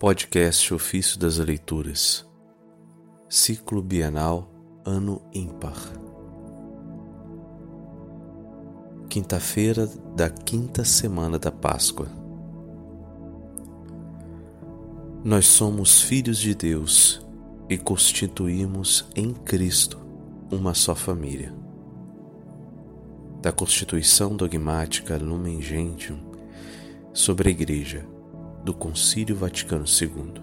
Podcast Ofício das Leituras, Ciclo Bienal, Ano Ímpar. Quinta-feira da quinta semana da Páscoa. Nós somos filhos de Deus e constituímos em Cristo uma só família. Da Constituição Dogmática Lumen Gentium sobre a Igreja do Concílio Vaticano II.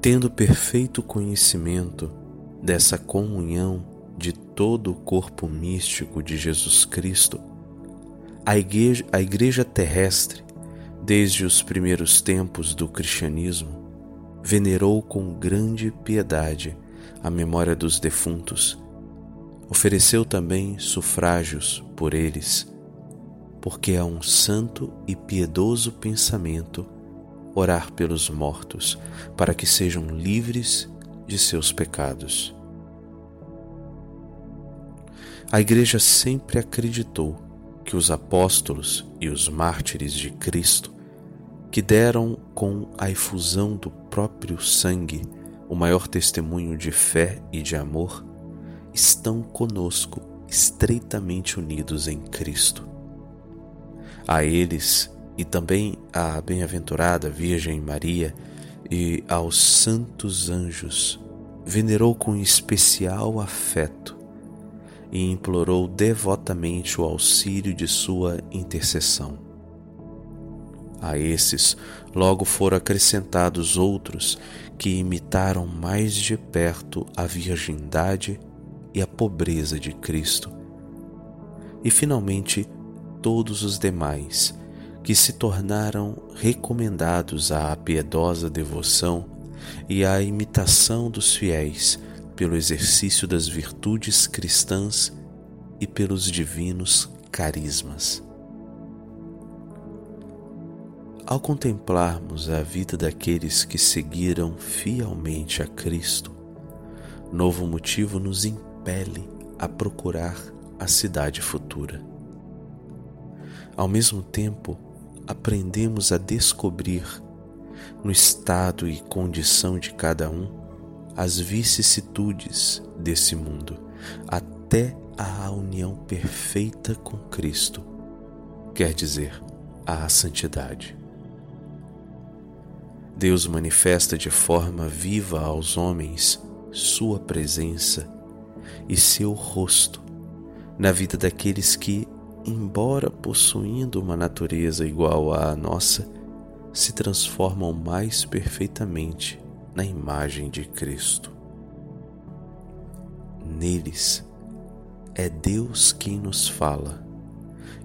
Tendo perfeito conhecimento dessa comunhão de todo o corpo místico de Jesus Cristo, a igreja, a igreja terrestre, desde os primeiros tempos do cristianismo, venerou com grande piedade a memória dos defuntos Ofereceu também sufrágios por eles, porque é um santo e piedoso pensamento orar pelos mortos, para que sejam livres de seus pecados. A Igreja sempre acreditou que os apóstolos e os mártires de Cristo, que deram com a efusão do próprio sangue o maior testemunho de fé e de amor, estão conosco, estreitamente unidos em Cristo. A eles e também à bem-aventurada Virgem Maria e aos santos anjos, venerou com especial afeto e implorou devotamente o auxílio de sua intercessão. A esses logo foram acrescentados outros que imitaram mais de perto a virgindade e a pobreza de Cristo. E finalmente, todos os demais que se tornaram recomendados à piedosa devoção e à imitação dos fiéis pelo exercício das virtudes cristãs e pelos divinos carismas. Ao contemplarmos a vida daqueles que seguiram fielmente a Cristo, novo motivo nos impede impele a procurar a cidade futura. Ao mesmo tempo, aprendemos a descobrir, no estado e condição de cada um, as vicissitudes desse mundo, até a união perfeita com Cristo, quer dizer, a santidade. Deus manifesta de forma viva aos homens Sua presença e seu rosto na vida daqueles que, embora possuindo uma natureza igual à nossa, se transformam mais perfeitamente na imagem de Cristo. Neles é Deus quem nos fala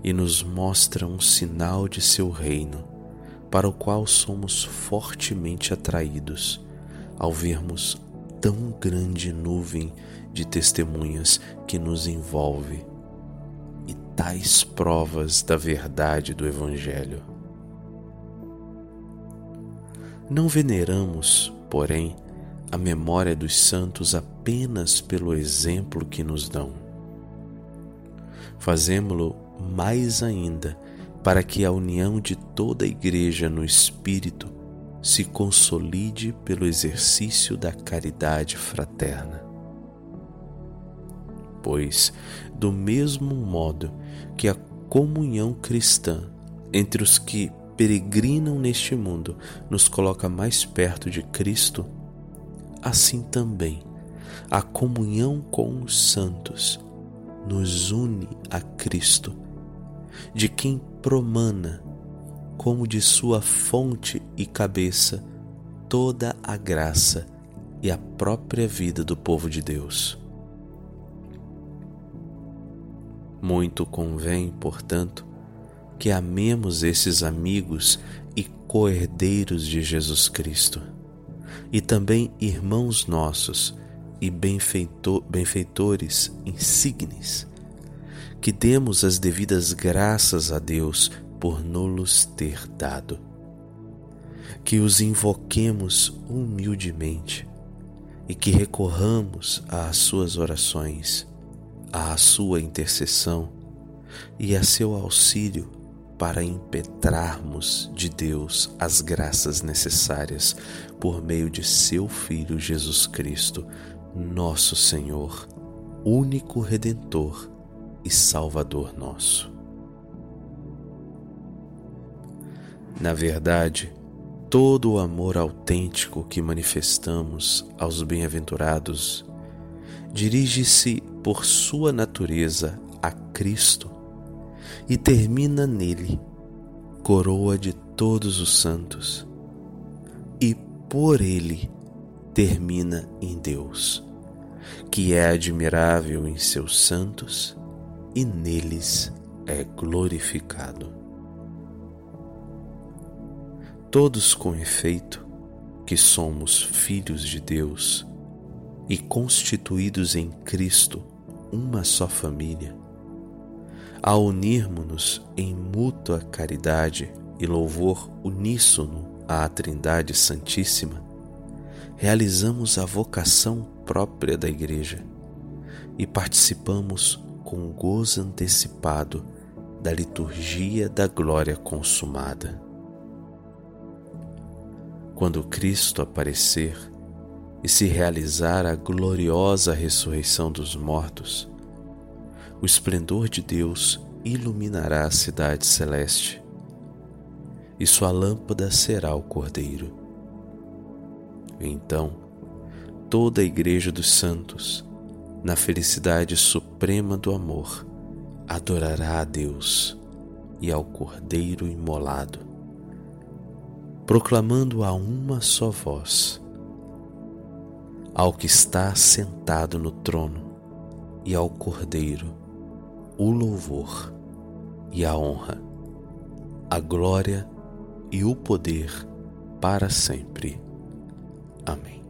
e nos mostra um sinal de seu reino, para o qual somos fortemente atraídos ao vermos tão grande nuvem de testemunhas que nos envolve e tais provas da verdade do Evangelho. Não veneramos, porém, a memória dos santos apenas pelo exemplo que nos dão. Fazemo-lo mais ainda para que a união de toda a Igreja no Espírito se consolide pelo exercício da caridade fraterna. Pois, do mesmo modo que a comunhão cristã entre os que peregrinam neste mundo nos coloca mais perto de Cristo, assim também a comunhão com os santos nos une a Cristo, de quem promana como de sua fonte e cabeça toda a graça e a própria vida do povo de Deus. Muito convém, portanto, que amemos esses amigos e coerdeiros de Jesus Cristo, e também irmãos nossos e benfeitor, benfeitores insignes, que demos as devidas graças a Deus por nos ter dado. Que os invoquemos humildemente e que recorramos às suas orações, à sua intercessão e a seu auxílio para impetrarmos de Deus as graças necessárias por meio de seu Filho Jesus Cristo, nosso Senhor, único Redentor e Salvador nosso. Na verdade, todo o amor autêntico que manifestamos aos bem-aventurados dirige-se por sua natureza a Cristo e termina nele, coroa de todos os santos, e por ele termina em Deus, que é admirável em seus santos e neles é glorificado. Todos com efeito, que somos filhos de Deus e constituídos em Cristo uma só família, ao unirmos-nos em mútua caridade e louvor uníssono à Trindade Santíssima, realizamos a vocação própria da Igreja e participamos com gozo antecipado da liturgia da glória consumada. Quando Cristo aparecer e se realizar a gloriosa ressurreição dos mortos, o esplendor de Deus iluminará a cidade celeste, e sua lâmpada será o Cordeiro. Então, toda a Igreja dos Santos, na felicidade suprema do amor, adorará a Deus e ao Cordeiro imolado, proclamando a uma só voz: Ao que está sentado no trono e ao Cordeiro o louvor e a honra, a glória e o poder para sempre. Amém.